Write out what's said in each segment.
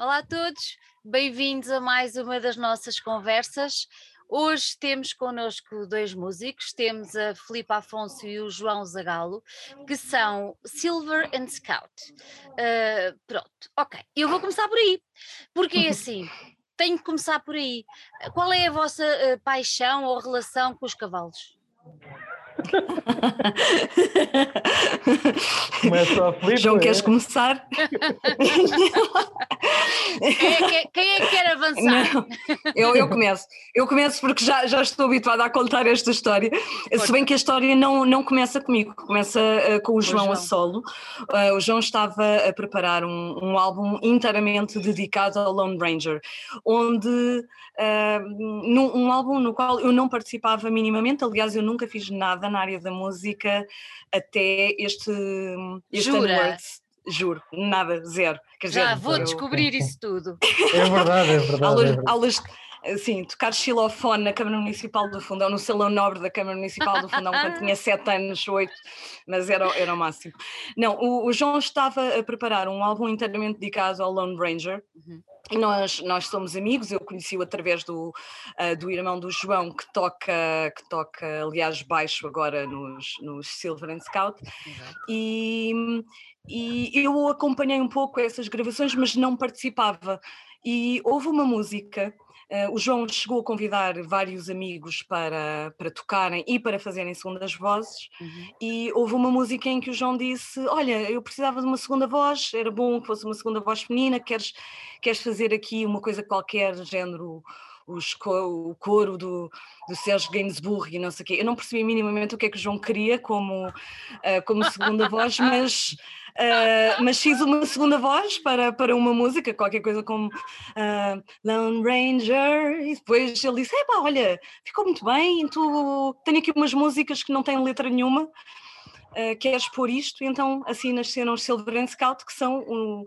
Olá a todos, bem-vindos a mais uma das nossas conversas. Hoje temos connosco dois músicos, temos a Filipe Afonso e o João Zagalo, que são Silver and Scout. Uh, pronto, ok, eu vou começar por aí, porque é assim, tenho que começar por aí. Qual é a vossa uh, paixão ou relação com os cavalos? Começa a. João, queres é? começar? Quem é, que, quem é que quer avançar? Não, eu, eu começo. Eu começo porque já, já estou habituada a contar esta história. Se bem que a história não, não começa comigo, começa uh, com o João, João, a solo. Uh, o João estava a preparar um, um álbum inteiramente dedicado ao Lone Ranger, onde uh, num, um álbum no qual eu não participava minimamente, aliás, eu nunca fiz nada na área da música até este, este Jura? Juro, nada, zero. Quer Já dizer, vou eu, descobrir isso tudo. É verdade, é verdade. aulas, é verdade. aulas assim, tocar xilofone na Câmara Municipal do Fundão, no Salão Nobre da Câmara Municipal do Fundão, quando tinha sete anos, oito, mas era, era o máximo. Não, o, o, João estava a preparar um álbum inteiramente dedicado ao Lone Ranger. Uhum. E nós, nós somos amigos, eu conheci-o através do, uh, do irmão do João, que toca, que toca aliás, baixo agora nos, nos Silver and Scout. E, e eu acompanhei um pouco essas gravações, mas não participava. E houve uma música o João chegou a convidar vários amigos para, para tocarem e para fazerem segundas vozes, uhum. e houve uma música em que o João disse: Olha, eu precisava de uma segunda voz, era bom que fosse uma segunda voz feminina, queres, queres fazer aqui uma coisa qualquer, género os, o coro do, do Sérgio Gainsbourg e não sei o quê. Eu não percebi minimamente o que é que o João queria como, uh, como segunda voz, mas Uh, mas fiz uma segunda voz para, para uma música, qualquer coisa como uh, Lone Ranger, e depois ele disse: Epá, olha, ficou muito bem, tu tenho aqui umas músicas que não têm letra nenhuma, uh, queres pôr isto? Então assim nasceram os Silver and Scout, que são um,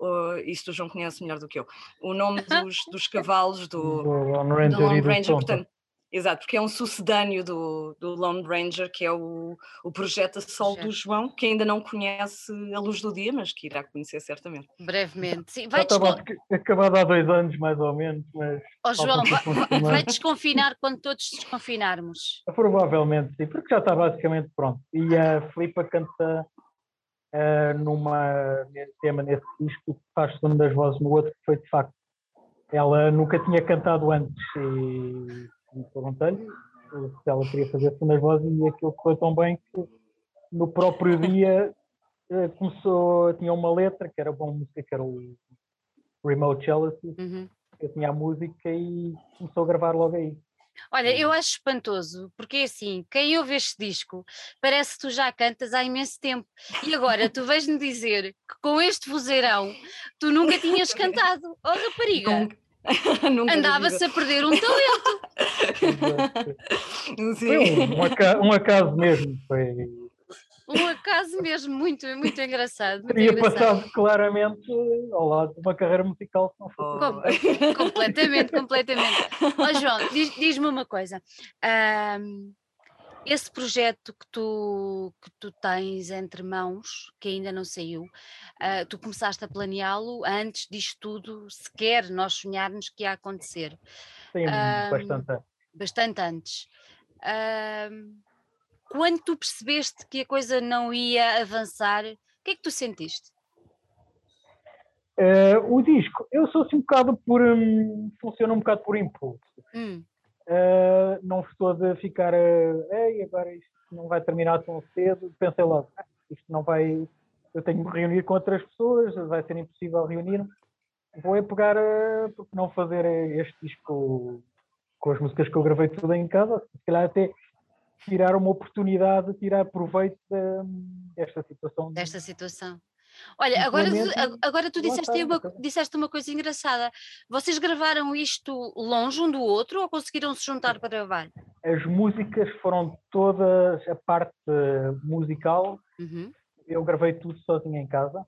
Uh, isto o João conhece melhor do que eu, o nome dos, dos cavalos do, do Lone Ranger, do Lone Ranger portanto, Exato, porque é um sucedâneo do, do Lone Ranger, que é o, o projeto a sol do João, que ainda não conhece a luz do dia, mas que irá conhecer certamente. Brevemente, sim. Vai estava acabado há dois anos, mais ou menos, mas... Oh, João, vai, vai desconfinar quando todos desconfinarmos? Provavelmente, sim, porque já está basicamente pronto. E a Filipa canta uh, numa tema nesse disco, faz das vozes no outro, que foi de facto. Ela nunca tinha cantado antes e e perguntei-lhe se ela queria fazer segundas vozes e aquilo foi tão bem que no próprio dia eh, começou, tinha uma letra que era uma música que era o Remote Jealousy, uhum. eu tinha a música e começou a gravar logo aí. Olha, eu acho espantoso, porque é assim, quem ouve este disco parece que tu já cantas há imenso tempo e agora tu vais-me dizer que com este vozeirão tu nunca tinhas cantado. Oh rapariga! Andava-se a perder um talento. Foi um, acaso, um acaso mesmo. Foi... Um acaso mesmo, muito, muito engraçado. Muito Teria engraçado. passado claramente ao lado de uma carreira musical. Com, completamente, completamente. oh, João, diz-me diz uma coisa. Um, esse projeto que tu, que tu tens entre mãos, que ainda não saiu, uh, tu começaste a planeá-lo antes disto tudo, sequer nós sonharmos que ia acontecer. Sim, uh, bastante. Bastante antes. Uh, quando tu percebeste que a coisa não ia avançar, o que é que tu sentiste? o disco, eu sou assim um bocado por. Um, funciona um bocado por impulso. Hum uh, não estou de ficar, uh, ei, agora isto não vai terminar tão cedo. Pensei logo, ah, isto não vai, eu tenho que me reunir com outras pessoas, vai ser impossível reunir-me. Vou é pegar, uh, porque não fazer este disco com as músicas que eu gravei tudo em casa, se calhar até tirar uma oportunidade, tirar proveito desta situação. Desta situação. Olha, agora, tu, agora tu disseste uma, disseste uma coisa engraçada. Vocês gravaram isto longe um do outro ou conseguiram se juntar para gravar? As músicas foram todas a parte musical. Uhum. Eu gravei tudo sozinho em casa.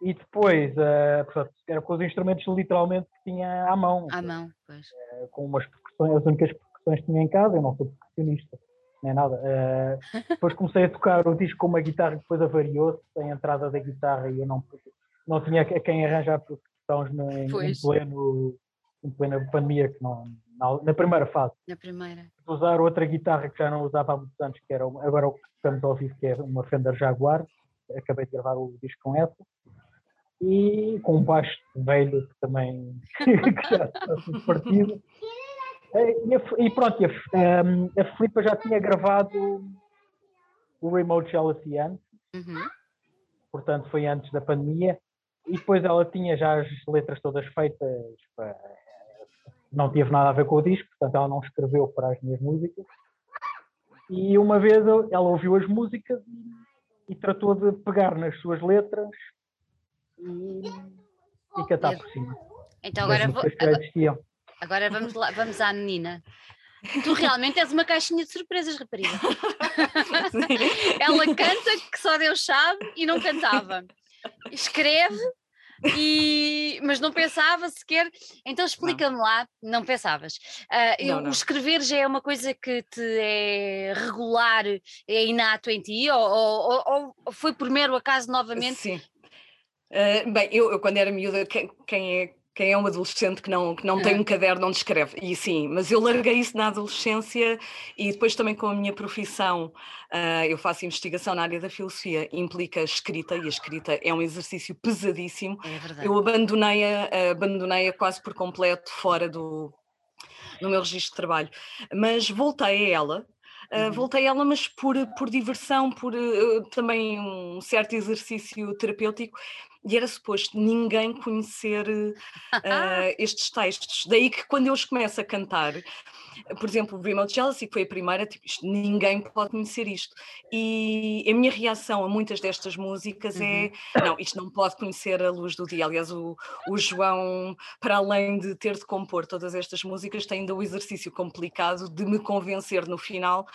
E depois, uh, era com os instrumentos literalmente que tinha à mão. À mão, pois. Uh, com umas percussões, as únicas percussões que tinha em casa, eu não sou percussionista nem nada. Uh, depois comecei a tocar o disco com uma guitarra que depois avariou-se, a entrada da guitarra e eu não, não tinha quem arranjar no, em, em, pleno, em plena pandemia, que não, na, na, primeira fase. Na primeira. Usar outra guitarra que já não usava há muitos anos, que era agora o que estamos a ouvir, que é uma Fender Jaguar. Acabei de gravar o disco com essa. E com um baixo velho que também que já está partido. E, a, e pronto, a, a Filipa já tinha gravado o Remote Jealousy antes. Uhum. Portanto, foi antes da pandemia e depois ela tinha já as letras todas feitas, não teve nada a ver com o disco, portanto ela não escreveu para as minhas músicas. E uma vez ela ouviu as músicas e, e tratou de pegar nas suas letras e, e cantar por cima. Então agora, vou, agora, agora, vamos, lá, vamos à menina. Tu realmente és uma caixinha de surpresas, rapariga. Ela canta que só Deus sabe e não cantava. Escreve e, mas não pensava sequer. Então explica-me lá, não pensavas. Uh, não, não. O escrever já é uma coisa que te é regular, é inato em ti, ou, ou, ou foi por mero acaso novamente? Sim. Uh, bem, eu, eu, quando era miúda, quem, quem é quem é um adolescente que não, que não tem um caderno onde escreve. E sim, mas eu larguei isso na adolescência e depois também com a minha profissão, uh, eu faço investigação na área da filosofia, implica escrita e a escrita é um exercício pesadíssimo. É verdade. Eu abandonei-a abandonei quase por completo fora do, do meu registro de trabalho, mas voltei a ela Uh, voltei a ela, mas por, por diversão, por uh, também um certo exercício terapêutico, e era suposto ninguém conhecer uh, estes textos. Daí que quando eu os começo a cantar, por exemplo, o Remote Jealousy, que foi a primeira, tipo, isto, ninguém pode conhecer isto. E a minha reação a muitas destas músicas é: uhum. não, isto não pode conhecer a luz do dia. Aliás, o, o João, para além de ter de compor todas estas músicas, tem ainda o exercício complicado de me convencer no final.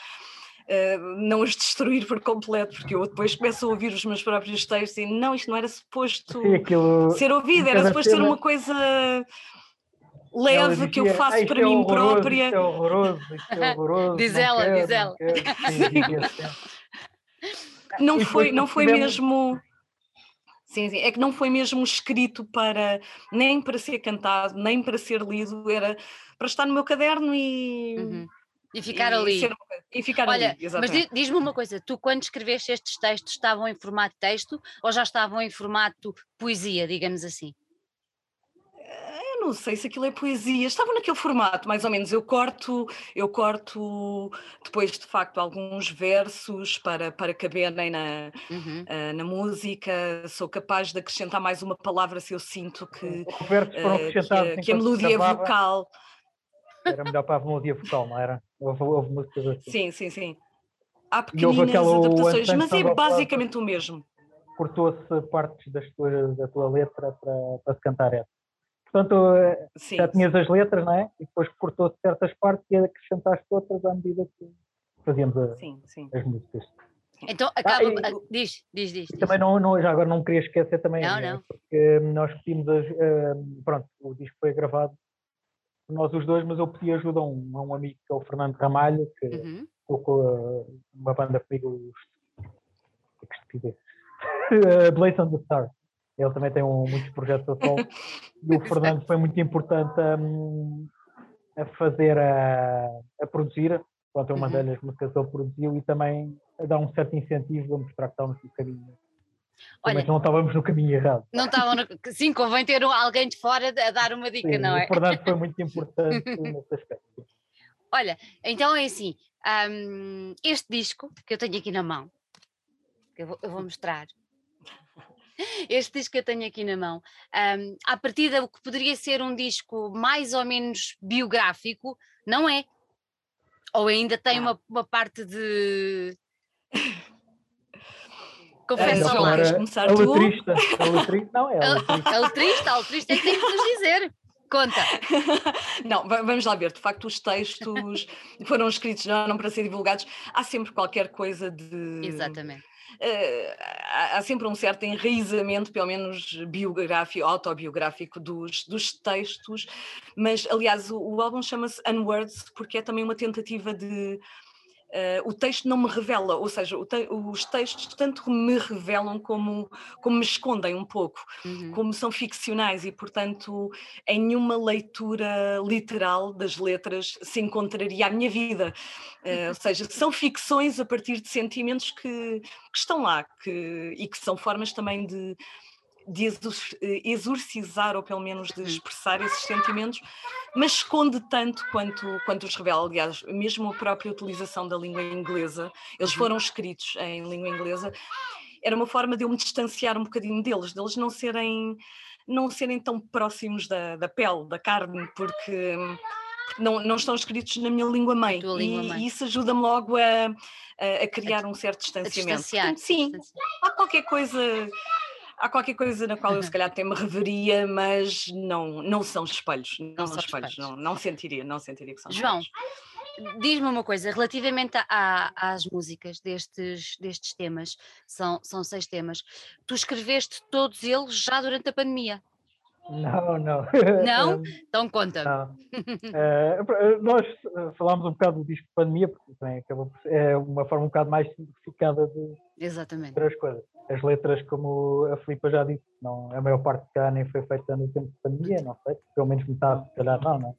Uh, não os destruir por completo, porque eu depois começo a ouvir os meus próprios textos e não, isto não era suposto Sim, aquilo, ser ouvido, era suposto ser uma coisa leve dizia, que eu faço ah, para é mim própria. Isto é horroroso, isto é horroroso. diz ela, quero, diz ela. Não, não foi, não foi mesmo. Sim, sim, é que não foi mesmo escrito para nem para ser cantado, nem para ser lido, era para estar no meu caderno e. Uhum. E ficar e ali. Ser, e ficar Olha, ali, exatamente. mas diz-me uma coisa, tu quando escreveste estes textos estavam em formato texto ou já estavam em formato poesia, digamos assim? não sei se aquilo é poesia, estava naquele formato, mais ou menos. Eu corto, eu corto depois de facto alguns versos para, para caberem na, uhum. uh, na música, sou capaz de acrescentar mais uma palavra se eu sinto que, uh, que, que a melodia vocal. Era melhor para a melodia vocal, não era? Houve, houve músicas assim. Sim, sim, sim. Há pequeninas adaptações, mas é basicamente o mesmo. Cortou-se partes das tuas, da tua letra para, para se cantar essa. Portanto, eh, sim, já tinhas sim. as letras, não é? E depois cortou certas partes e acrescentaste outras à medida que fazíamos a, sim, as músicas. Então ah, acaba. Ah, e, diz, diz, diz. diz. Também não, não, já agora não queria esquecer também. Não, não. Porque nós pedimos as. Uh, pronto, o disco foi gravado nós os dois, mas eu pedi ajuda a um, a um amigo que é o Fernando Ramalho, que uhum. tocou uh, uma banda comigo, os. Que estupidez. Blaze on the Stars. Ele também tem um, muitos projetos a sol. e o Fernando foi muito importante a, a fazer, a, a produzir. Pronto, eu mandei-lhe uhum. as músicas que ele produziu e também a dar um certo incentivo a mostrar que estávamos no caminho. Olha, Mas não estávamos no caminho errado. Não estavam no... Sim, convém ter alguém de fora a dar uma dica, Sim, não é? O Fernando foi muito importante nesse aspecto. Olha, então é assim, um, este disco que eu tenho aqui na mão, que eu vou, eu vou mostrar, este disco que eu tenho aqui na mão, um, a partir do que poderia ser um disco mais ou menos biográfico, não é? Ou ainda tem uma, uma parte de. Confesso é, lá. Começar a letrista. A letrista não é. A letrista, a letrista, a letrista é que tem que nos dizer. Conta. Não, vamos lá ver. De facto, os textos foram escritos já não para ser divulgados. Há sempre qualquer coisa de. Exatamente uh, há sempre um certo enraizamento, pelo menos biográfico, autobiográfico dos, dos textos, mas aliás o, o álbum chama-se Unwords porque é também uma tentativa de Uh, o texto não me revela, ou seja, te os textos tanto me revelam como, como me escondem um pouco, uhum. como são ficcionais e, portanto, em nenhuma leitura literal das letras se encontraria a minha vida. Uh, ou seja, são ficções a partir de sentimentos que, que estão lá que, e que são formas também de, de eh, exorcizar ou pelo menos de expressar esses sentimentos, mas esconde tanto quanto, quanto os revela. Aliás, mesmo a própria utilização da língua inglesa, eles uhum. foram escritos em língua inglesa, era uma forma de eu me distanciar um bocadinho deles, deles não serem, não serem tão próximos da, da pele, da carne, porque não, não estão escritos na minha língua mãe. Língua e, mãe. isso ajuda-me logo a, a, a, criar um certo distanciamento. Portanto, sim, há qualquer coisa há qualquer coisa na qual eu se calhar até me reveria, mas não, não são espelhos, não, não são espelhos, espelhos. Não, não sentiria, não sentiria que são João, diz-me uma coisa, relativamente a, às músicas destes, destes temas, são, são seis temas, tu escreveste todos eles já durante a pandemia? Não, não. Não? então conta. Não. Uh, nós falámos um bocado do disco de pandemia, porque também acabou por, é uma forma um bocado mais simplificada de Exatamente. as coisas as letras, como a Filipa já disse, não, a maior parte cá nem foi feita no tempo de pandemia, não sei, pelo menos metade, se calhar não, não.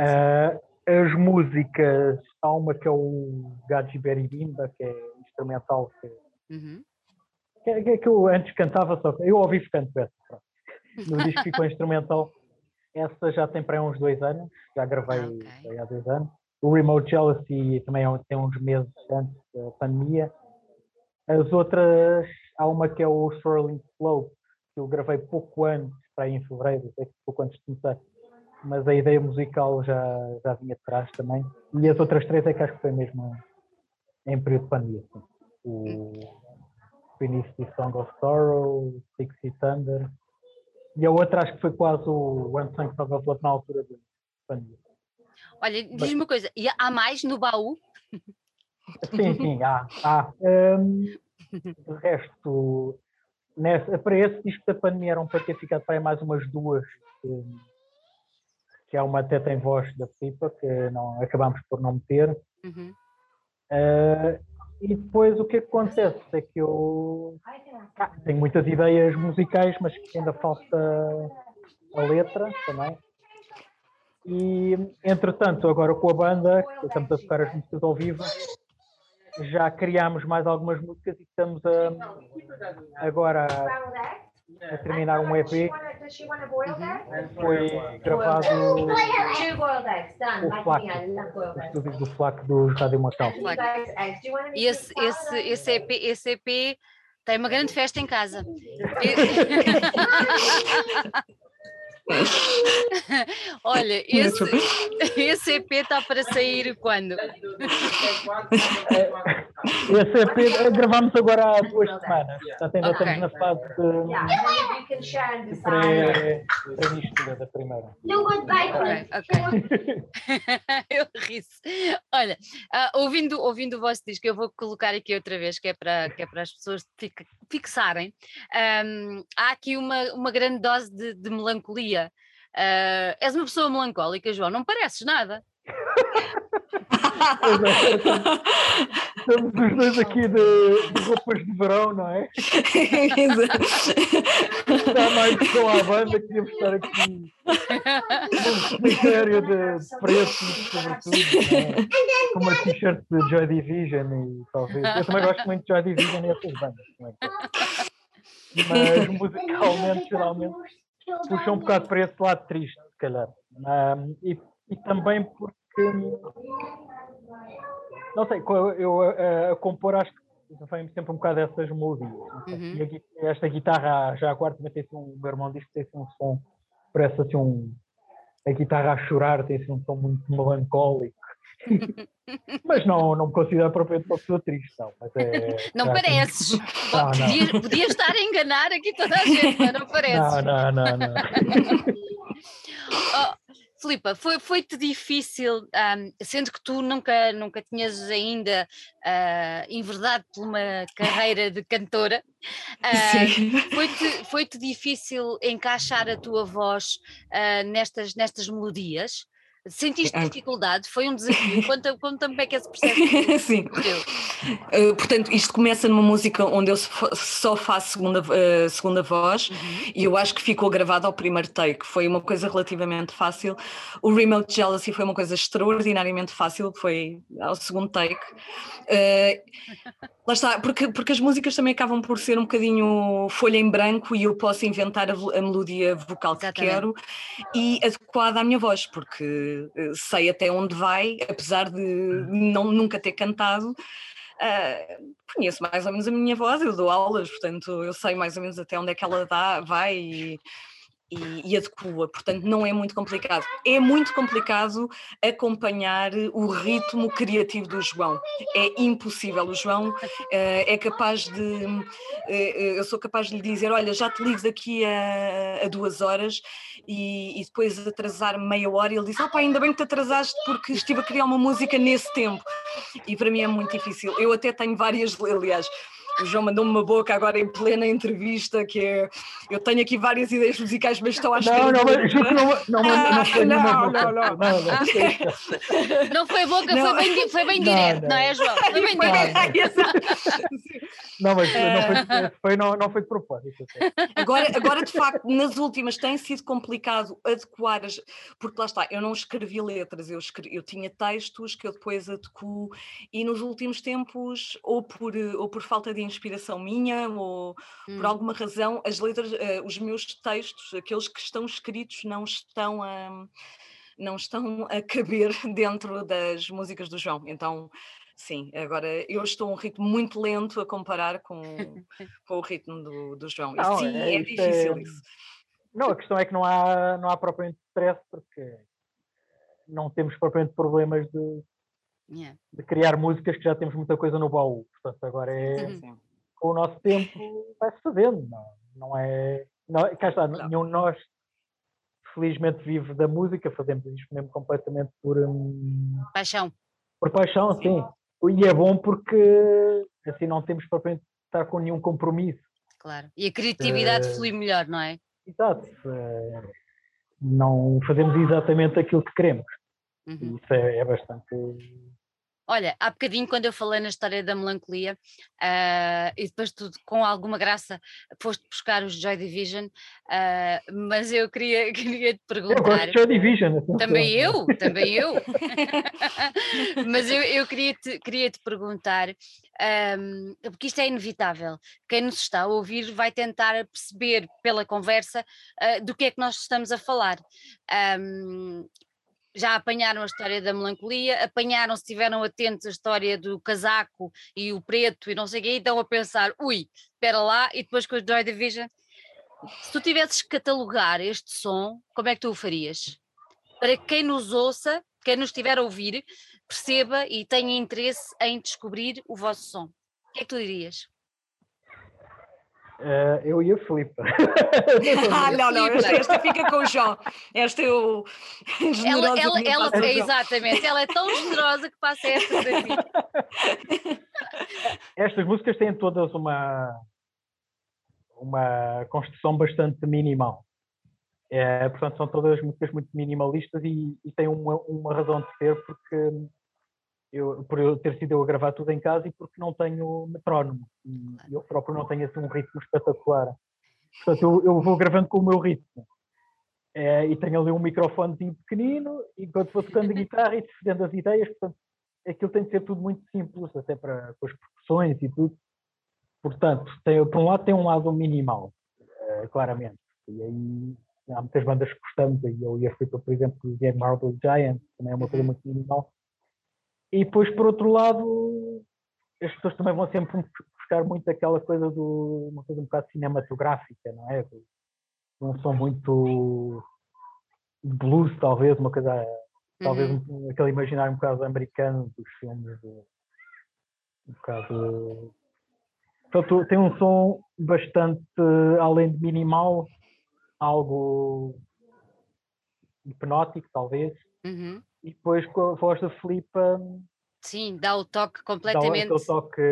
Uh, as músicas, há uma que é o Gaji Beribimba, que é instrumental, que, uhum. que, é, que, eu antes cantava, só eu ouvi canto essa, pronto. No disco ficou instrumental. Essa já tem para aí uns dois anos, já gravei okay. há dois anos. O Remote Jealousy também é tem uns meses antes da pandemia. As outras, há uma que é o Swirling Slope, que eu gravei pouco antes, para aí em fevereiro, pouco antes de começar, mas a ideia musical já, já vinha de trás também. E as outras três é que acho que foi mesmo em período de pandemia. Assim. O Finicity Song of Sorrow, Sixty Thunder, e a outra acho que foi quase o One Song Song of Love na altura de pandemia. Olha, diz-me uma coisa, e há mais no baú? Sim, sim, há. há. Um, de resto, nessa, para esse disco da pandemia eram para ter ficado para aí mais umas duas, que, que há uma até tem voz da Pipa, que não, acabámos por não meter. Uhum. Uh, e depois o que acontece é que eu ah, tenho muitas ideias musicais, mas que ainda falta a letra também. E entretanto, agora com a banda, estamos a tocar as músicas ao vivo, já criámos mais algumas músicas e estamos a, agora terminar um EP. Foi gravado o FLAC, os estúdios do FLAC dos Rádio Macau. E esse, esse, esse, EP, esse EP tem uma grande festa em casa. Olha, esse, esse EP está para sair quando? Esse EP gravámos agora há duas semanas. Portanto, ainda okay. estamos na fase de, de pré-mistura da primeira. Ok, ok. eu ri Olha, uh, ouvindo, ouvindo o vosso disco, eu vou colocar aqui outra vez, que é para, que é para as pessoas fixarem. Um, há aqui uma, uma grande dose de, de melancolia Uh, és uma pessoa melancólica, João, não pareces nada. Estamos os dois aqui de, de, roupas de verão, não é? Está mais com a banda, queríamos estar aqui um critério de preços, sobretudo, é? com uma t-shirt de Joy Division e talvez. Eu também gosto muito de Joy Division e essas bandas. Mas musicalmente, geralmente puxa um bocado para esse lado triste, se calhar. Um, e, e, também porque, não sei, eu a, a compor acho que vem sempre um bocado essas melodias. Uhum. esta guitarra, já agora também tem um, o meu irmão diz que tem um som, parece assim um, a guitarra a chorar, tem assim um som muito melancólico. mas não, não me considero propriamente uma pessoa triste, não. Mas é, não é pareces. Assim. Não, não. Podia, podia, estar a enganar aqui toda a gente, mas não pareces. Não, não, não. não. oh, Filipa, foi, foi-te difícil, um, sendo que tu nunca, nunca tinhas ainda uh, enverdado por uma carreira de cantora, uh, foi-te, foi-te difícil encaixar a tua voz uh, nestas, nestas melodias? Sentiste dificuldade? Foi um desafio? Conta-me conta como é que esse processo Sim. Uh, portanto, isto começa numa música onde eu só faço segunda, uh, segunda voz uhum. e eu acho que ficou gravado ao primeiro take. Foi uma coisa relativamente fácil. O Remote Jealousy foi uma coisa extraordinariamente fácil, foi ao segundo take. Uh, lá está, porque, porque as músicas também acabam por ser um bocadinho folha em branco e eu posso inventar a, a melodia vocal que Exatamente. quero e adequada à minha voz, porque eh, sei até onde vai, apesar de hum. não, nunca ter cantado. Uh, conheço mais ou menos a minha voz, eu dou aulas, portanto eu sei mais ou menos até onde é que ela dá, vai e, e, e adequa, portanto não é muito complicado. É muito complicado acompanhar o ritmo criativo do João, é impossível. O João uh, é capaz de, uh, eu sou capaz de lhe dizer: Olha, já te ligo daqui a, a duas horas e, e, depois atrasar meia hora. E ele disse: Opa, ainda bem que te atrasaste porque estive a criar uma música nesse tempo. E para mim é muito difícil. Eu até tenho várias, aliás o João mandou-me uma boca agora em plena entrevista, que é eu tenho aqui várias ideias musicais, mas estão à esquerda. Não, não, mas não, não, não, não foi não, não, não, não, não. foi boca, foi bem, foi bem direto, não, é, João? Foi bem direto. Não, mas não foi, foi, não, não foi de propósito. Agora, agora, de facto, nas últimas tem sido complicado adequar, as, porque lá está, eu não escrevi letras, eu, escrevi, eu tinha textos que eu depois adequo, e nos últimos tempos, ou por, ou por falta de inspiração minha ou hum. por alguma razão as letras, uh, os meus textos, aqueles que estão escritos, não estão a não estão a caber dentro das músicas do João. Então, sim, agora eu estou a um ritmo muito lento a comparar com, com o ritmo do, do João. Não, sim, é, é difícil é... isso. Não, a questão é que não há, não há propriamente stress, porque não temos propriamente problemas de, yeah. de criar músicas que já temos muita coisa no baú. Portanto, agora é uhum. com o nosso tempo vai-se fazendo, não, não é. Não, cá está, não. nenhum de nós felizmente vive da música, fazemos isto mesmo completamente por um, paixão. Por paixão, sim. E é bom porque assim não temos propriamente estar com nenhum compromisso. Claro. E a criatividade uh, flui melhor, não é? Exato. Uh, não fazemos exatamente aquilo que queremos. Uhum. Isso é, é bastante Olha, há bocadinho quando eu falei na história da melancolia uh, e depois tu com alguma graça foste buscar os Joy Division, uh, mas eu queria, queria te perguntar. Eu gosto de Joy Division. Também eu, também eu. mas eu, eu queria, te, queria te perguntar, um, porque isto é inevitável. Quem nos está a ouvir vai tentar perceber pela conversa uh, do que é que nós estamos a falar. Um, já apanharam a história da melancolia, apanharam, se estiveram atentos a história do casaco e o preto e não sei o quê, e estão a pensar, ui, espera lá, e depois com os Joy Division. Se tu tivesses que catalogar este som, como é que tu o farias? Para quem nos ouça, quem nos estiver a ouvir, perceba e tenha interesse em descobrir o vosso som. O que é que tu dirias? Uh, eu e a Filipe. ah, não, não, esta, esta, fica com o João. Esta eu. Ela, ela, ela é, exatamente, ela é tão generosa que passa esta para ti. Estas músicas têm todas uma, uma construção bastante minimal. É, portanto, são todas músicas muito minimalistas e, e têm uma, uma razão de ser, porque eu, por eu ter sido eu a gravar tudo em casa e porque não tenho metrónomo. E eu próprio não tenho assim um ritmo espetacular. Portanto, eu, eu vou gravando com o meu ritmo. É, e tenho ali um microfonezinho pequenino, enquanto vou tocando a guitarra e defendendo as ideias, portanto, aquilo tem de ser tudo muito simples, até para com as percussões e tudo. Portanto, tem, por um lado tem um lado minimal, é, claramente. E aí há muitas bandas que gostamos, e eu e a Flipa, por exemplo, o Game Marble Giant, também é uma coisa uhum. muito minimal. E depois, por outro lado, as pessoas também vão sempre buscar muito aquela coisa do uma coisa um bocado cinematográfica, não é? Não são muito blues, talvez, uma coisa, talvez uhum. aquele imaginário um bocado americano dos filmes, de, um bocado. Portanto, tem um som bastante, além de minimal, algo hipnótico, talvez. Uhum e depois com a voz da Filipa. Sim, dá o toque completamente. Dá o toque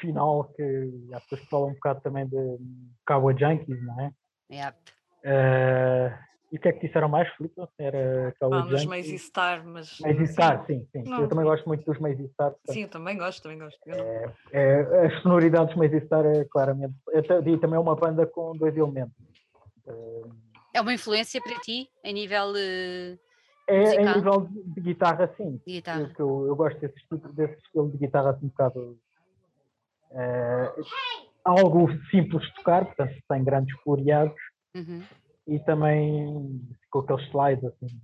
final que as pessoas falam um bocado também de Cowboy Junkies, não é? Yep. Uh, E o que é que disseram mais, Filipe? Era aquela ah, dos Maisy Star, mas... Maisy Star, sim, sim. Não. Eu também gosto muito dos Maisy Star. Portanto, sim, eu também gosto, também gosto. É, é, as sonoridades dos Maisy Star é claramente... E também é uma banda com dois elementos. É uma influência para ti, em nível... Uh, é em nível de, guitarra, sim. De guitarra. Eu, eu, gosto desse, tipo, desse estilo de guitarra assim um bocado... É, algo simples de tocar, portanto, sem grandes floreados. Uhum e também com aqueles slides assim,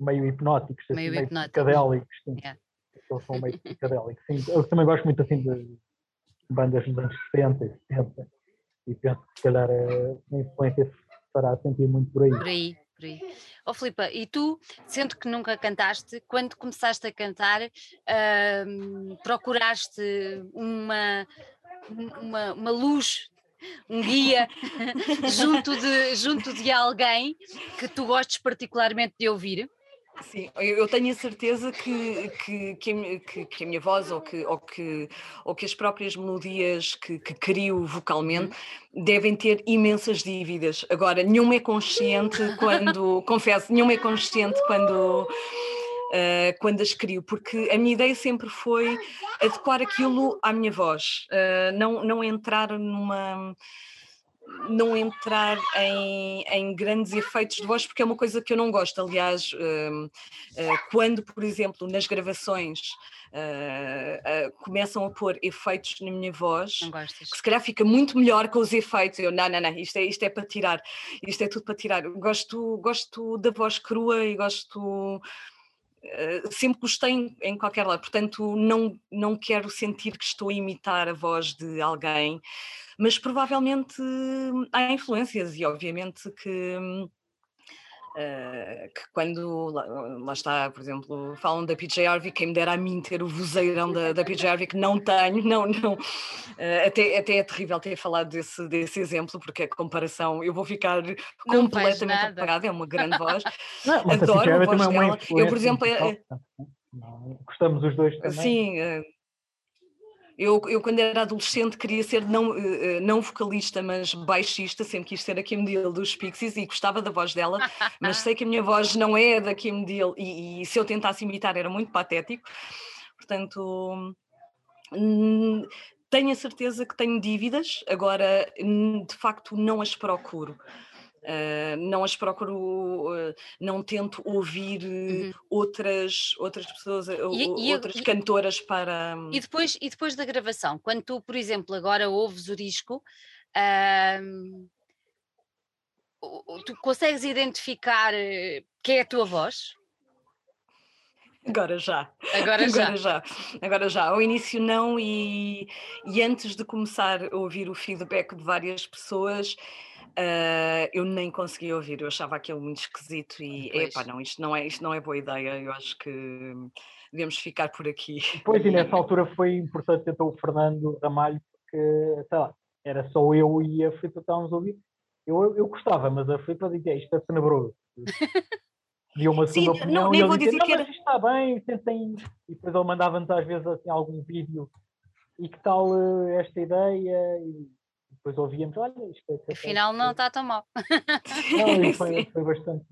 meio hipnóticos, meio, assim, meio hipnótico. psicadélicos, sim. Yeah. Eles são meio psicadélicos. Sim. Eu também gosto muito assim de bandas dos anos 60 e 70 e penso que se calhar a influência se fará sentir muito por aí. Por aí, por aí. Oh Filipa, e tu, sendo que nunca cantaste, quando começaste a cantar, uh, procuraste uma, uma, uma luz um guia junto, de, junto de alguém que tu gostes particularmente de ouvir? Sim, eu tenho a certeza que, que, que, que, a minha voz ou que, ou que, ou que as próprias melodias que, que crio vocalmente uhum. devem ter imensas dívidas. Agora, nenhuma é consciente quando, confesso, nenhuma é consciente quando uh, quando as crio, porque a minha ideia sempre foi adequar aquilo à minha voz, uh, não, não entrar numa não entrar em, em, grandes efeitos de voz, porque é uma coisa que eu não gosto. Aliás, uh, uh, quando, por exemplo, nas gravações uh, começam a pôr efeitos na minha voz, que se calhar fica muito melhor com os efeitos. Eu, não, não, não, isto é, isto é para tirar, isto é tudo para tirar. Gosto, gosto da voz crua e gosto eh, sempre gostei em, qualquer lado, portanto não, não quero sentir que estou a imitar a voz de alguém, mas provavelmente há influências e obviamente que Uh, que quando lá, lá, está, por exemplo, falam da PJ Harvey, quem me dera a mim ter o vozeirão da, da PJ Harvey, que não tenho, não, não. Uh, até, até é terrível ter falado desse, desse exemplo, porque a comparação, eu vou ficar não completamente apagada, é uma grande voz. Não, Adoro a voz é dela. Eu, por exemplo, é, gostamos os dois também. Sim. Eu, eu, quando era adolescente, queria ser não, uh, não vocalista, mas baixista, sempre quis ser a Kim Deal dos Pixies e gostava da voz dela, mas sei que a minha voz não é da Kim Deal e, e se eu tentasse imitar era muito patético. Portanto, hum, tenho a certeza que tenho dívidas, agora hum, de facto não as procuro. Uh, não as procuro, uh, não tento ouvir uhum. outras, outras pessoas, e, e, outras e, cantoras para. E depois, e depois da gravação, quando tu, por exemplo, agora ouves o disco, uh, tu consegues identificar quem é a tua voz? Agora já. Agora, Agora já. já. Agora já. Ao início não, e, e antes de começar a ouvir o feedback de várias pessoas, Uh, eu nem conseguia ouvir, eu achava aquilo muito esquisito e epá, não, isto não, é, isto não é boa ideia, eu acho que devemos ficar por aqui. Pois, e nessa altura foi importante então o Fernando Ramalho, porque, sei lá, era só eu e a Filipe que estávamos a ouvir. Eu, eu, eu gostava, mas a Filipe dizia, isto é tenebroso. E uma segunda Sim, opinião, não, nem vou dizer dizia, que era... está bem, tentem... E depois ele mandava-nos às vezes assim, algum vídeo e que tal uh, esta ideia e depois ouvíamos, olha, isto é. é Afinal, não está tão mal. Não, foi, foi bastante.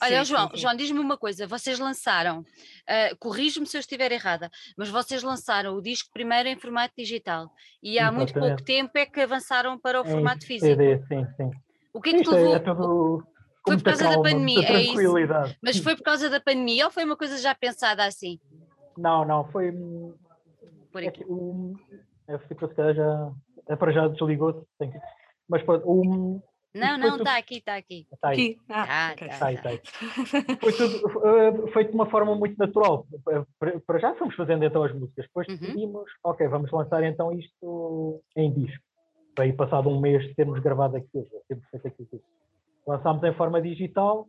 Olha, sim, João, sim, sim. João, diz-me uma coisa: vocês lançaram, uh, corrijo-me se eu estiver errada, mas vocês lançaram o disco primeiro em formato digital e há muito pouco tempo é que avançaram para o formato físico. CD, sim, sim. O que é que tu levou? É tudo foi por causa calma, da pandemia, é isso. Mas foi por causa da pandemia ou foi uma coisa já pensada assim? Não, não, foi. Por aqui. É que, um, eu fico, se calhar já é para já desligou-se. Mas pronto, um, não, não, está aqui, está aqui. Está aqui. Ah, tá, tá, tá. Foi tudo uh, feito de uma forma muito natural. Para já fomos fazendo então as músicas, depois uhum. decidimos, ok, vamos lançar então isto em disco. Aí passado um mês de termos gravado aquilo, termos feito aquilo. Lançámos em forma digital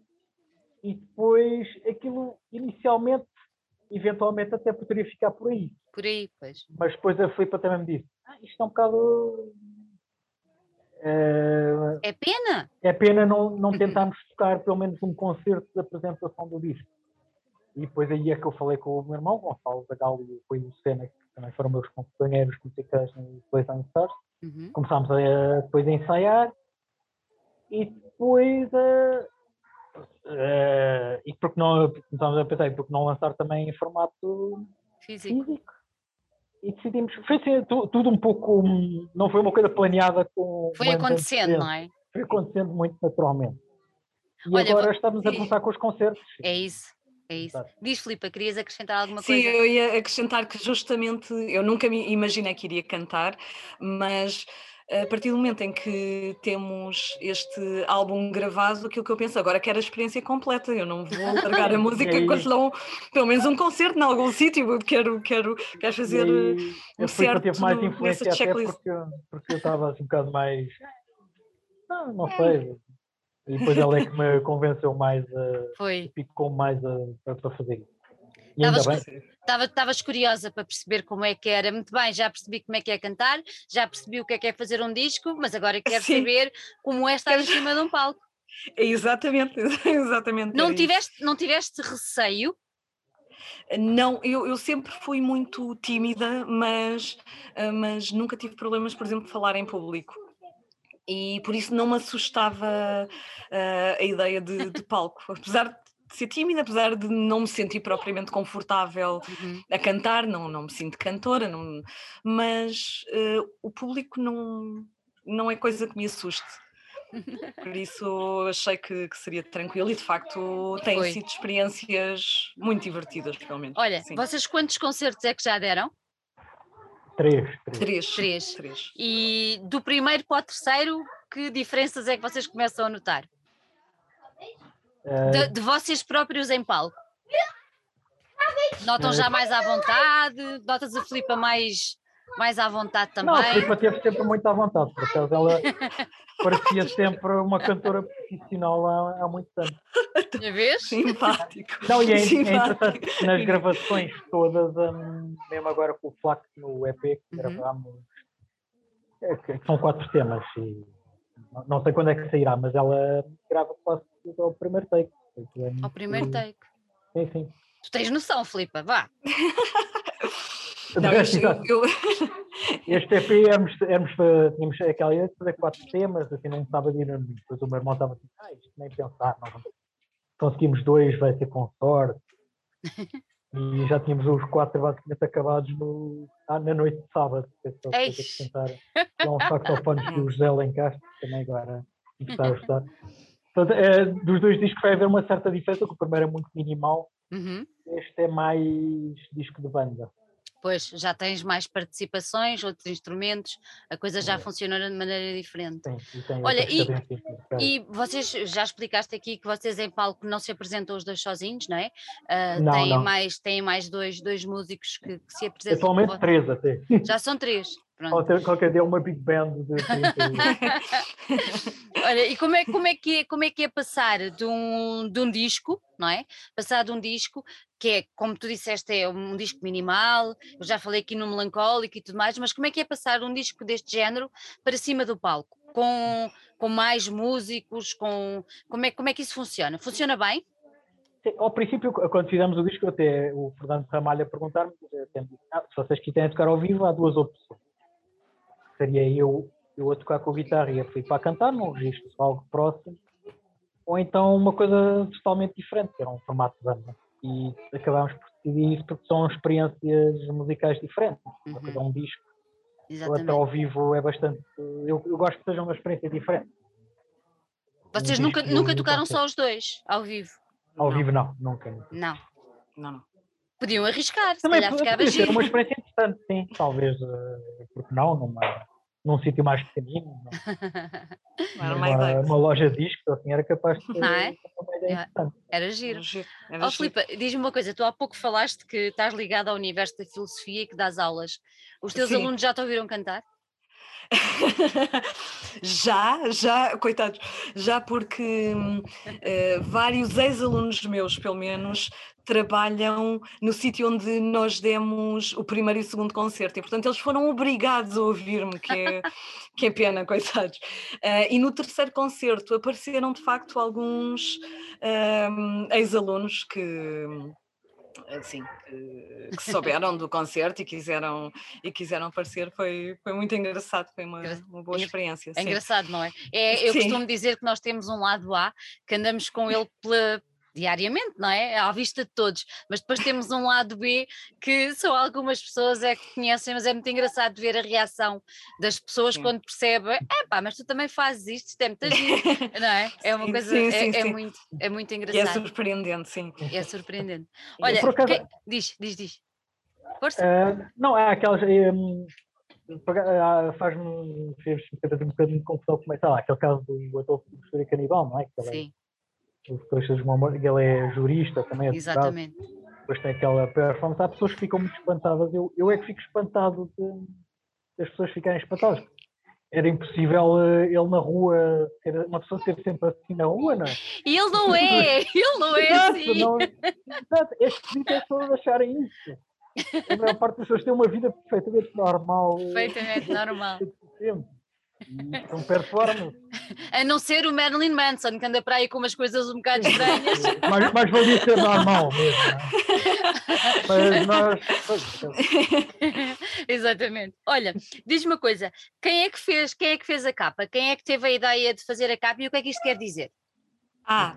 e depois aquilo inicialmente, eventualmente até poderia ficar por aí. Por aí, pois. Mas depois a Filipe também me disse, ah, isto é um bocado. É, é pena? É pena não, não tentarmos tocar pelo menos um concerto de apresentação do disco. E depois aí é que eu falei com o meu irmão, Gonçalo da Gal e o Lucena, que também foram meus companheiros musicais no Playtime Stars. Uhum. Começámos a, depois a ensaiar e depois a, Uh, e porque não, estamos a pensar, porque não lançar também em formato físico. físico. E decidimos, foi assim, tudo um pouco, não foi uma coisa planeada com. Foi acontecendo, não é? Foi acontecendo muito naturalmente. E Olha, agora vou... estamos a começar com os concertos. É isso. É isso. Exato. Diz, Filipe, querias acrescentar alguma Sim, coisa? Sim, eu ia acrescentar que justamente eu nunca me imaginei que iria cantar, mas a partir do momento em que temos este álbum gravado, aquilo que eu penso agora quero a experiência completa, eu não vou largar a música enquanto não, pelo menos um concerto em algum sítio, quero, quero, quero fazer aí, um certo teve mais influência até porque, porque eu estava assim um bocado mais, não, não sei, e depois ela é que me convenceu mais, a, Foi. picou mais a, para fazer isso. Estavas curiosa para perceber como é que era. Muito bem, já percebi como é que é cantar, já percebi o que é que é fazer um disco, mas agora quero Sim. saber como é estar em cima de um palco. Exatamente, exatamente. Não tiveste, não tiveste receio? Não, eu, eu sempre fui muito tímida, mas, ah, mas nunca tive problemas, por exemplo, de falar em público e por isso não me assustava uh, a ideia de, de, palco, apesar de ser tímida, apesar de não me sentir propriamente confortável uhum. a cantar, não, não me sinto cantora, não, mas uh, o público não, não é coisa que me assuste. Por isso achei que, que, seria tranquilo e de facto têm Foi. sido experiências muito divertidas, realmente. Olha, Sim. vocês quantos concertos é que já deram? Três. Três. Três. Três. E do primeiro para o terceiro, que diferenças é que vocês começam a notar? De, de, vocês próprios em palco? Notam uh... já mais à vontade? Notas a Filipa mais mais à vontade também. Não, a Filipa teve sempre muito à vontade, porque ela parecia sempre uma cantora profissional há, há muito tempo. Já vês? Simpático. Não, e é, é interessante nas gravações todas, um, mesmo agora com o Flax no EP que uhum. gravámos, é, que são quatro temas e não, não sei quando é que sairá, mas ela grava quase tudo ao primeiro take. É ao primeiro take. Sim, sim. Tu tens noção, Filipa, vá. Não, eu, eu... Este EP éramos, éramos, tínhamos aquela ideia de fazer quatro temas, assim, não estava de ir Depois o meu irmão estava assim, ah, isto nem pensar, não conseguimos dois, vai ser com sorte. E já tínhamos os quatro basicamente acabados no, ah, na noite de sábado. Tentar dar um saxofone do José Lencastre, também agora está a ajudar. Portanto, é, dos dois discos vai haver uma certa diferença, que o primeiro é muito minimal, uhum. este é mais disco de banda. Pois, já tens mais participações, outros instrumentos, a coisa já é. funciona de maneira diferente. Sim, e Olha, e, e, vocês já explicaste aqui que vocês em palco não se apresentam os dois sozinhos, não é? Uh, não, têm, não. Mais, têm mais dois, dois músicos que, que se apresentam. Atualmente três até. Já são três. Pronto. Qualquer dia uma big band de Olha, e como é, como, é que é, como é que é passar de um, de um disco, não é? Passar de um disco que é, como tu disseste, é um disco minimal, eu já falei aqui no melancólico e tudo mais, mas como é que é passar um disco deste género para cima do palco? Com, com mais músicos, com como é, como é que isso funciona? Funciona bem? Sim, ao princípio, quando fizemos o disco, até o Fernando Ramalho a perguntar-me, se vocês quiserem tocar ao vivo, há duas opções seria eu, eu a tocar com a guitarra e a Filipe a cantar num registro algo próximo, ou então uma coisa totalmente diferente, que era um formato de banda. E acabámos por decidir isso porque são experiências musicais diferentes. Uhum. Cada um disco, Exatamente. ao vivo é bastante. Eu, eu, gosto que seja uma experiência diferente. Vocês um nunca, nunca tocaram só os dois ao vivo? Ao não. vivo, não, nunca. Não. Não, não. Podiam arriscar, Também se calhar ficava ser uma experiência interessante, sim. Talvez, uh, porque não, numa, num sítio mais pequenino. Não. uma, uma loja de discos, assim, era capaz de não é? ideia interessante. Era giro. Era oh, Filipe, diz-me uma coisa, tu há pouco falaste que estás ligado ao universo da filosofia e que dás aulas. Os teus Sim. alunos já te ouviram cantar? já, já, coitados, já porque uh, vários ex-alunos meus, pelo menos, trabalham no sítio onde nós demos o primeiro e o segundo concerto e portanto eles foram obrigados a ouvir-me, que é, que é pena, coitados. Uh, e no terceiro concerto apareceram de facto alguns uh, ex-alunos que assim, que, que, souberam do concerto e quiseram, e quiseram aparecer, foi, foi muito engraçado, foi uma, uma boa experiência. É engraçado, não é? é eu sim. costumo dizer que nós temos um lado A, que andamos com ele pela, diariamente, não é? À vista de todos. Mas depois temos um lado B que só algumas pessoas é que conhecem, mas é muito engraçado ver a reação das pessoas sim. quando percebem, é pá, mas tu também fazes isto, isto é muito giro, não é? É uma sim, coisa, sim, é, é, muito, é muito engraçado. E é surpreendente, sim. É surpreendente. Olha, acaso, que... diz, diz, diz. Força. Uh, não, é aquelas. Um, faz-me fez um bocadinho de confusão como é, lá, aquele caso do Adolfo Costura Canibal, não é? Que Sim depois ele é jurista também. É Exatamente. Depois tem aquela performance. Há pessoas que ficam muito espantadas. Eu, eu é que fico espantado de, das pessoas ficarem espantadas. Era impossível uh, ele na rua, uma pessoa ser sempre assim na rua, não é? E ele não é, ele não é exato, assim. Não, exato, é esquisito as pessoas acharem isso. A maior parte das pessoas tem uma vida perfeitamente normal. Perfeitamente normal. São performance. A não ser o Marilyn Manson, que anda para aí com umas coisas um bocado estranhas. mas, mas valia ser normal mesmo. É? Mas nós. Exatamente. Olha, diz-me uma coisa: quem é, que fez, quem é que fez a capa? Quem é que teve a ideia de fazer a capa e o que é que isto quer dizer? Ah,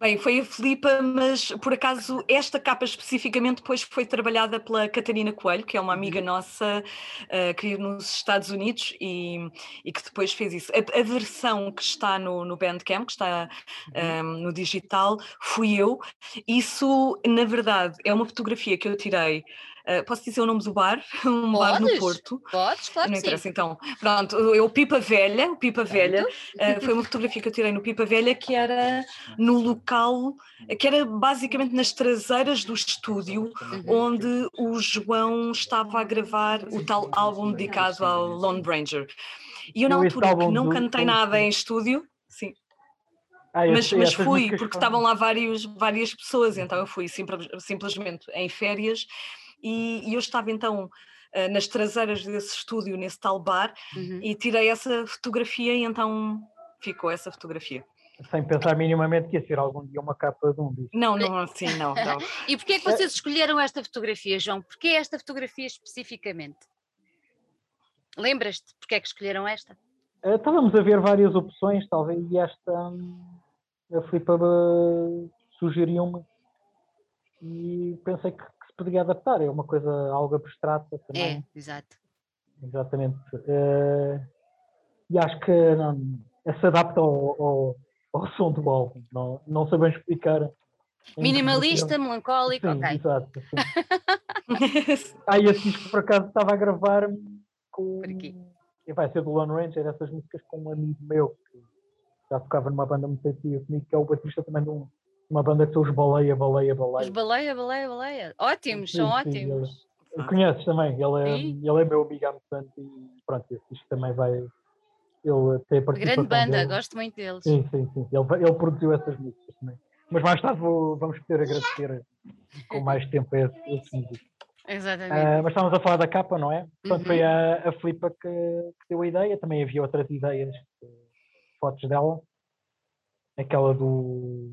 bem, foi a Filipa, mas por acaso esta capa especificamente depois foi trabalhada pela Catarina Coelho, que é uma amiga uhum. nossa uh, que vive nos Estados Unidos e, e, que depois fez isso. A, a versão que está no, no Bandcamp, que está um, uhum. ehm, no digital, fui eu. Isso, na verdade, é uma fotografia que eu tirei Uh, posso dizer o nome do bar? Um Podes, bar no Porto. Podes, claro Não interessa, sim. então. Pronto, eu Pipa Velha, o Pipa Velha, uh, foi uma fotografia que eu tirei no Pipa Velha que era no local, que era basicamente nas traseiras do estúdio, onde o João estava a gravar o tal álbum dedicado ao Lone Ranger. E eu na altura que não cantei nada em estúdio, sim, ah, mas, mas fui, porque estavam lá vários, várias pessoas, então eu fui simplesmente em férias e, e eu estava então uh, nas traseiras desse estúdio, nesse tal bar, uhum. e tirei essa fotografia e então ficou essa fotografia. Sem pensar minimamente que ia ser algum dia uma capa de um disco. Não, não, assim, não. não. e porquê é que vocês escolheram esta fotografia, João? Porquê esta fotografia especificamente? Lembras-te porquê é que escolheram esta? Uh, estávamos a ver várias opções, talvez, e esta hum, a Filipa uh, sugeriu-me e pensei que se poderia adaptar, é uma coisa algo abstrata também. É, exato. Exatamente. Uh, e acho que não, se adapta ao, ao, ao, som do álbum, não, não sabemos explicar. Minimalista, melancólico, sim, ok. Exato. ah, e esse disco por acaso estava a gravar com. Por aqui. E vai ser do Lone Ranger, essas músicas com um amigo meu que já tocava numa banda muito antiga comigo, que é o baterista também de um, uma banda que são os Baleia, Baleia, Baleia. Os Baleia, Baleia, Baleia. Ótimos, sim, são sim, ótimos. Ele, conheces também, ele é, ele é meu amigo há muito tempo e pronto, esse também vai. Ele tem a Grande banda, dele. gosto muito deles. Sim, sim, sim. Ele, ele produziu essas músicas também. Mas mais tarde vou, vamos poder agradecer com mais tempo a esse, esse músico. Exatamente. Uh, mas estávamos a falar da capa, não é? Portanto, uhum. foi a, a Filipa que, que, deu a ideia. Também havia outras ideias, fotos dela. Aquela do,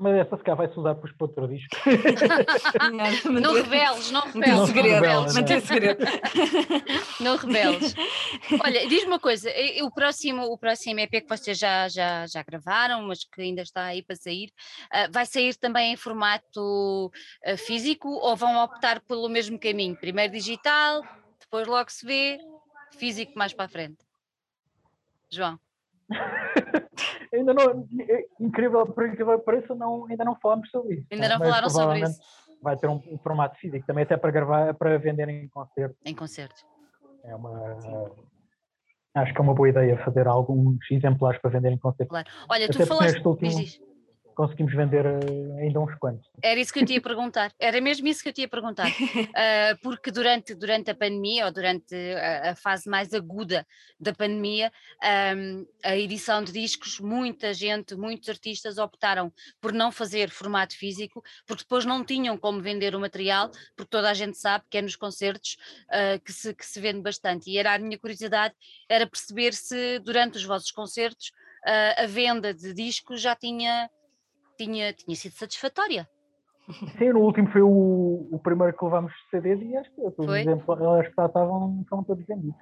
mas essa se calhar vai-se usar para os outro disco. não reveles, não reveles. segredo, mantém segredo. não reveles. Olha, diz-me uma coisa, o próximo, o próximo EP que vocês já, já, já gravaram, mas que ainda está aí para sair, uh, vai sair também em formato uh, físico ou vão optar pelo mesmo caminho? Primeiro digital, depois logo se vê, físico mais para a frente. João. Ainda não, é incrível, por incrível que pareça, não, ainda não falamos sobre isso. Ainda não mas falaram sobre isso. Vai ter um, um, formato físico também, até para gravar, para vender em concerto. Em concerto. É uma. Acho que é uma boa ideia fazer alguns exemplares para vender em concerto. Claro. Olha, até tu falaste. Último, diz, diz conseguimos vender eh, ainda uns quantos. Era isso que eu te ia perguntar, era mesmo isso que eu te ia perguntar, uh, porque durante, durante a pandemia, ou durante a, a fase mais aguda da pandemia, um, a edição de discos, muita gente, muitos artistas optaram por não fazer formato físico, porque depois não tinham como vender o material, porque toda a gente sabe que é nos concertos uh, que, se, que se vende bastante, e era a minha curiosidade, era perceber se durante os vossos concertos uh, a venda de discos já tinha tinha, tinha sido satisfatória. Sim, no último foi o, o primeiro que levámos CD e acho que todos exemplos acho que já estavam, estavam todos vendidos.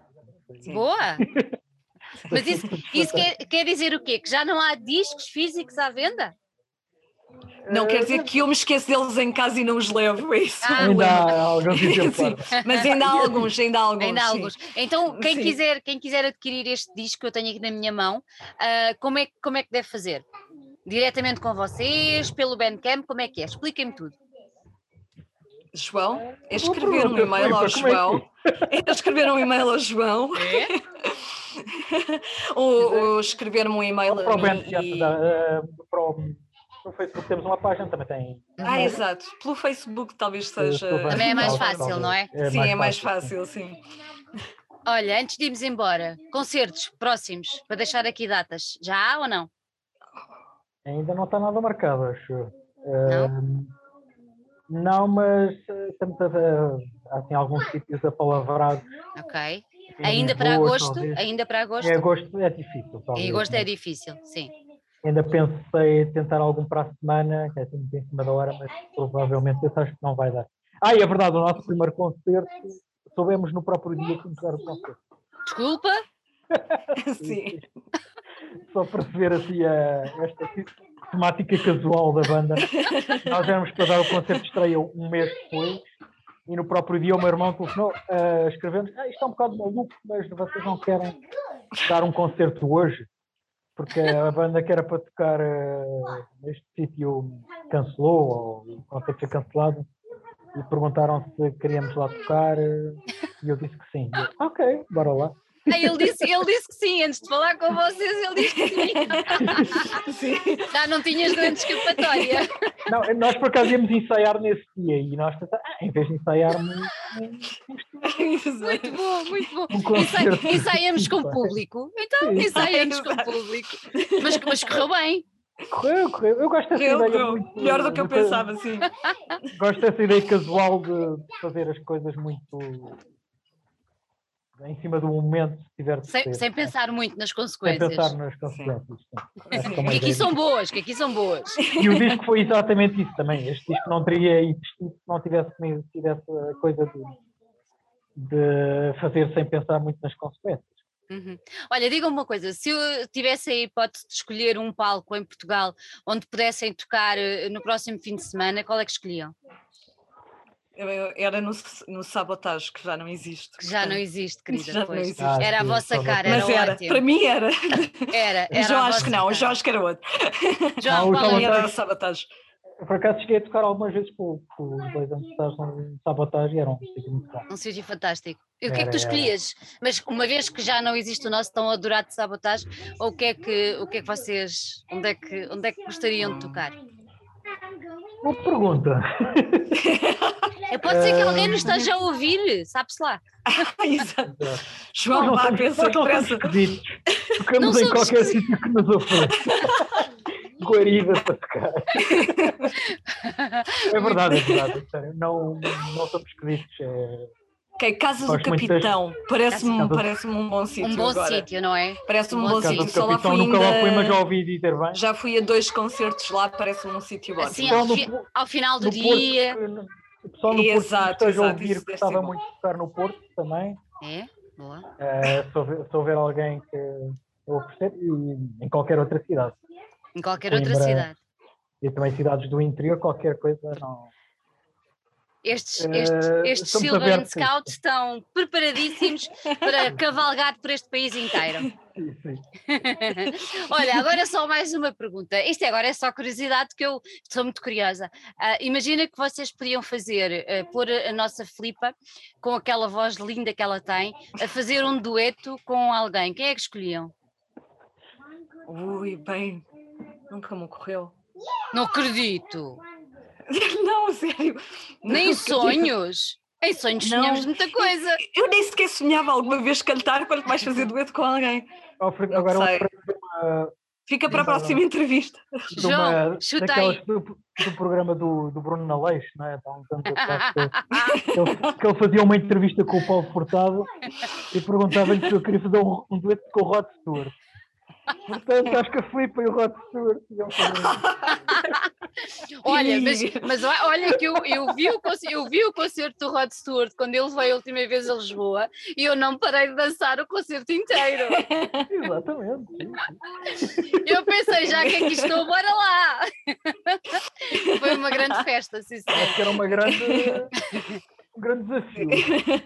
Sim. Boa! Mas isso, isso quer, quer dizer o quê? Que já não há discos físicos à venda? Não quer dizer que eu me esqueço deles em casa e não os levo, é isso. Ah, Ainda há alguns mas ainda há alguns, ainda há alguns. Ainda há alguns. Então, quem Sim. quiser, quem quiser adquirir este disco que eu tenho aqui na minha mão, ah, como, é, como é que deve fazer? Diretamente com vocês, pelo Bandcamp, como é que é? Expliquem-me tudo. João, é Boa escrever um e-mail ao é João. É escrever um e-mail ao João ou, ou escrever-me um e-mail Para o Band e... eh, para o, no Facebook temos uma página, também tem. Ah, exato. Pelo Facebook talvez seja. Também é mais fácil, não é? Sim, é mais fácil, sim. Olha, antes de irmos embora, concertos próximos, para deixar aqui datas, já há ou não? Ainda não está nada marcado, acho. eu. Eh, não, mas eh, estamos a, assim, alguns sítios apalavrados. Ok. Ainda para agosto? talvez. Ainda para agosto? Em agosto é difícil. talvez, Em agosto é mas difícil, sim. Ainda pensei em tentar algum para a semana, que é assim muito em cima da hora, mas provavelmente eu acho que não vai dar. Ah, e é verdade, o nosso primeiro concerto, soubemos no próprio dia que dar o concerto. Desculpa? sim. Só para ver assim a, esta temática casual da banda. Nós éramos para dar o concerto de estreia um mês depois e no próprio dia o meu irmão telefonou a escrever-nos ah, isto é um bocado maluco, mas vocês não querem dar um concerto hoje? Porque a banda que era para tocar eh, neste sítio cancelou, ou o concerto foi cancelado, e perguntaram se queríamos lá tocar, eh, e eu disse que sim. Eu, ok, bora lá. Ah, ele, disse, ele disse que sim, antes de falar com vocês, ele disse que sim. sim. Já não tinhas grande escapatória. Não, nós por acaso íamos ensaiar nesse dia e nós ah, em vez de ensaiarmos Muito bom, muito bom. um Ensai, ensaiamos com público. Então, Sim. ensaiamos com público. Mas, mas correu bem. Correu, correu. Eu gosto dessa Correu, ideia correu. muito. Melhor do que eu pensava, sim. Gosto dessa ideia casual de fazer as coisas muito em cima do momento, se tiver de Sem, ser. sem pensar muito nas Sem consequências. pensar nas consequências. que é Que aqui são boas, que aqui são boas. E o disco foi exatamente isso também. Este disco não teria existido se não tivesse tido essa coisa de, de fazer sem pensar muito nas consequências. Uhum. Olha, digam-me uma coisa: se eu tivesse a hipótese de escolher um palco em Portugal onde pudessem tocar eh, no próximo fim de semana, qual é que escolhiam? Era no, no Sabotage, que já não existe. Que já não existe, querida. Já não pois. existe. Ah, Era a vossa cara, Mas era era, ótimo. para mim era. Era, era a acho que não, cara. João acho que era outro. João, Ah, o era o Sabotage. Eu, por acaso cheguei a tocar algumas vezes com, com os dois anos de sabotagem e era um sítio muito bom. Um sítio fantástico. E o que é que tu Era, era. escolhias? Mas uma vez que já não existe o nosso tão adorado de sabotagem, ou o que é que, o que, é que vocês, onde é que, onde é que gostariam de tocar? Uma pergunta. É, pode ser que alguém nos esteja a ouvir, sabe-se lá. Exato. João, não vá, pensa nós não somos depressa. Tocamos em qualquer sítio que nos ofereça. Guarida para tocar. É verdade, é verdade. é sério. Não, não somos esquisitos. É... Ok, Casa do Capitão. Parece-me parece um bom sítio Um bom agora. sítio, não é? Parece-me um Um bom bom Casa sítio. Só lá fui nunca lá fui, mas já ainda... ouvi dizer bem. Já fui a dois concertos lá, parece-me um sítio ótimo. Assim, ao, fi- ao final do dia. Porto, no- o pessoal no Porto Exato, que esteja a exato, ouvir ser muito de tocar no Porto também. É, boa. Eh, se, houver, se houver alguém que eu oferecer, e em qualquer outra cidade. Em qualquer outra cidade. E também cidades do interior, qualquer coisa não. Estes, Eh, estes, estes Silver abertos a isso. Scouts estão preparadíssimos para cavalgar por este país inteiro. Sim, sim. Olha, agora só mais uma pergunta. Isto agora é só curiosidade que eu sou muito curiosa. Ah, imagina que vocês podiam fazer, ah, pôr a nossa Filipa, com aquela voz linda que ela tem, a fazer um dueto com alguém. Quem é que escolhiam? Ui, bem, nunca me ocorreu. Não acredito. Não, sério. Nem Não em sonhos. Em sonhos Não. sonhamos muita coisa. Eu nem sequer sonhava alguma vez cantar, quanto mais fazer dueto com alguém. Não Agora uma, Fica para a próxima entrevista. João, uma- chuta aí. do, do programa do, do Bruno Naleixo, não é? Há uns anos atrás, que, ele- que fazia uma entrevista com o Paulo Furtado e perguntava-lhe se eu queria fazer um, um dueto com o Rod Stewart. Portanto, acho que a Filipe e o Rod Stewart iam fazer Olha, mas, mas olha que eu, eu, vi o, eu vi o concerto do Rod Stewart quando ele veio a última vez a Lisboa e eu não parei de dançar o concerto inteiro. Exatamente. Eu pensei, já que aqui estou, bora lá. Foi uma grande festa, sim, Acho que era uma grande um grande desafio.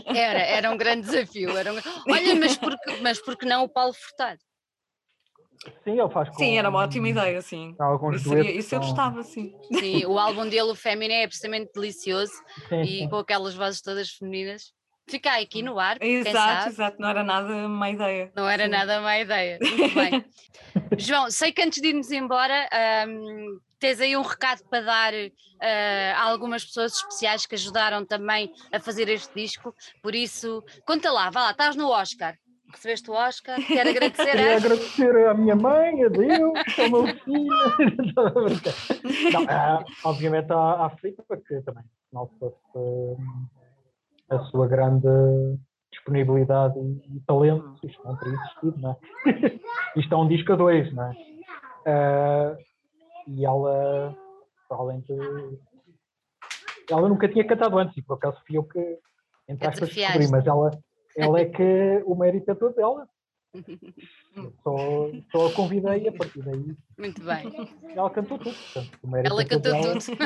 Era, era um grande desafio. Era um... Olha, mas porque, mas porque não o Paulo Furtado? Sim, ele faz com... Sim, era uma ótima ideia, sim. Alguns isso, seria, isso eu gostava, sim. Sim, o álbum dele, o Fémina, é absolutamente delicioso sim, e sim. com aquelas vozes todas femininas. Fica aqui no ar. Exato, exato, não era nada má ideia. Não era sim. nada má ideia. Muito bem. João, sei que antes de irmos embora, um, tens aí um recado para dar uh, a algumas pessoas especiais que ajudaram também a fazer este disco, por isso, conta lá, vá lá, estás no Oscar. Recebeste o Oscar, quero agradecer a... Quero agradecer à minha mãe, a Deus, ao meu filho. Não, uh, obviamente à, à Filipe, que também nota-se uh, a sua grande disponibilidade e, e talento. Isto não teria existido, não é? Isto é um disco a dois, não é? Uh, e ela, provavelmente, ela nunca tinha cantado antes, e por acaso fui eu que, entre aspas, descobri, mas ela, ela é que o mérito é todo dela. Só, só a convidei a partir daí. Muito bem. Ela cantou tudo. Portanto, ela é cantou dela, tudo.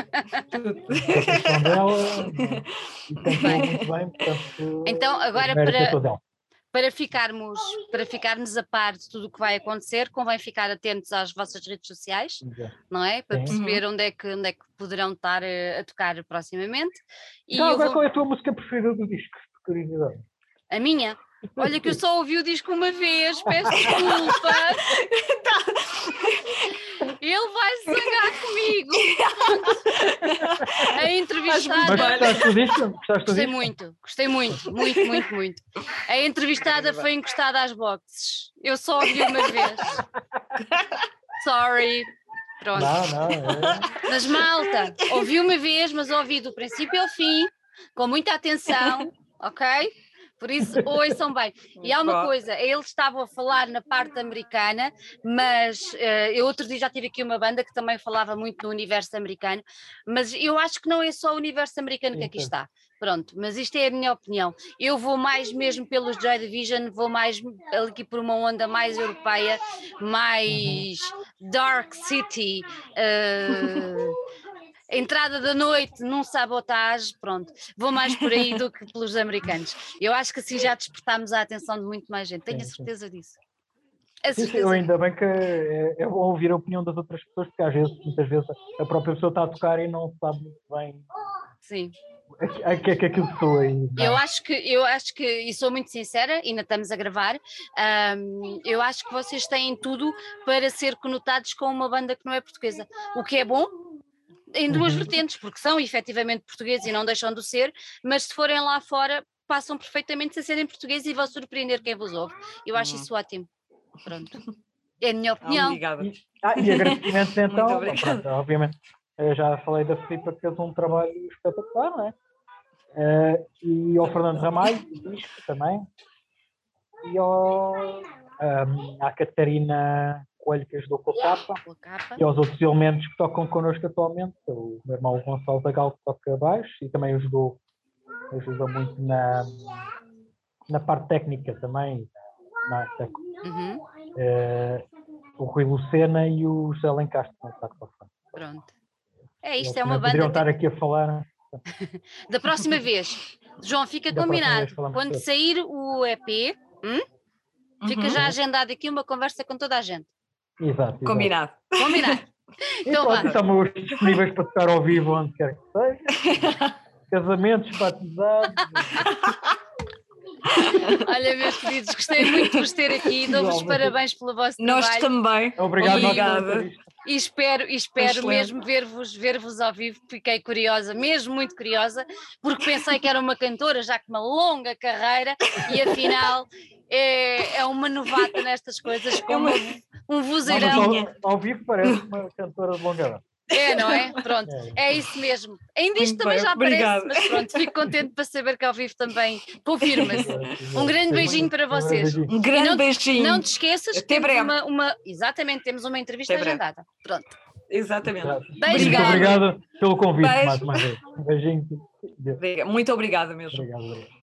dela, e cantou bem. muito bem. Portanto, então, agora para, é para ficarmos, para ficarmos a par de tudo o que vai acontecer, convém ficar atentos às vossas redes sociais, não é? Para Sim. perceber uhum. onde é, que, onde é que poderão estar a, a tocar proximamente. E então, agora vou... qual é a tua música preferida do disco? Curiosidade. A minha? Olha que eu só ouvi o disco uma vez, peço desculpa. Ele vai se zangar comigo. A entrevistada. Mas gostaste gostei muito, gostei muito, muito, muito, muito. A entrevistada foi encostada às boxes. Eu só ouvi uma vez. Sorry. Pronto. Não, não, é. Mas malta, ouvi uma vez, mas ouvi do princípio ao fim, com muita atenção, ok? Por isso, ouçam bem. E há uma coisa, eles estavam a falar na parte americana, mas uh, eu outro dia já tive aqui uma banda que também falava muito do universo americano, mas eu acho que não é só o universo americano que aqui está. Pronto, mas isto é a minha opinião. Eu vou mais mesmo pelos Joy Division, vou mais aqui por uma onda mais europeia, mais uhum. Dark City. Uh, entrada da noite num sabotagem, pronto, vou mais por aí do que pelos americanos. Eu acho que assim já despertámos a atenção de muito mais gente, tenho a certeza disso. A certeza. Ainda bem que é, é bom ouvir a opinião das outras pessoas, porque às vezes, muitas vezes, a própria pessoa está a tocar e não sabe muito bem. Sim. O que é que aquilo aí? Eu acho que, eu acho que, e sou muito sincera, ainda estamos a gravar, um, eu acho que vocês têm tudo para ser conotados com uma banda que não é portuguesa. O que é bom, em duas uhum. vertentes, porque são efetivamente portugueses e não deixam de ser, mas se forem lá fora, passam perfeitamente a serem portugueses e vão surpreender quem vos ouve. Eu acho uhum. isso ótimo. Pronto. É a minha opinião. Obrigada. Ah, e agradecimentos então, pronto, obviamente, eu já falei da Filipa que fez um trabalho espetacular, não é? Uh, e ao Fernando Ramalho, também, e ao, um, à Catarina Coelho que ajudou com a capa, e aos outros elementos que tocam connosco atualmente, o meu irmão Gonçalo Zagal que toca baixo e também ajudou, ajuda muito na, na parte técnica também, na, uhum. uh, o Rui Lucena e o José Lencastre no saxofone. Pronto. É isto, é uma banda. Poderiam estar aqui a falar. da próxima vez, João, fica da combinado. Quando sair o EP, hum? fica uhum. já agendado aqui uma conversa com toda a gente. Exato. Combinado. Combinado. Então, pronto, estamos disponíveis para tocar ao vivo onde quer que seja. Casamentos, batizados. Olha, meus queridos, gostei muito de vos ter aqui. Dou-vos parabéns pelo vosso Nós trabalho. também. Obrigado, Obrigada. E espero, e espero mesmo ver-vos ver -vos ao vivo. Fiquei curiosa, mesmo muito curiosa, porque pensei que era uma cantora já com uma longa carreira e afinal é, é uma novata nestas coisas, como um vozeirão. Ao, ao vivo parece uma cantora de longa data. É, não é? Pronto, é, é isso mesmo. Ainda isto também já Obrigada. aparece, mas pronto, fico contente para saber que ao vivo também confirma-se. Um grande beijinho para vocês. Um grande não, beijinho. Não te esqueças que Até temos breve. uma, uma- Exatamente, temos uma entrevista Até breve. agendada. Pronto. Exatamente. Beijo Muito obrigado pelo convite Beijo. mais uma vez. Um beijinho. Muito obrigada mesmo. Obrigado. obrigado.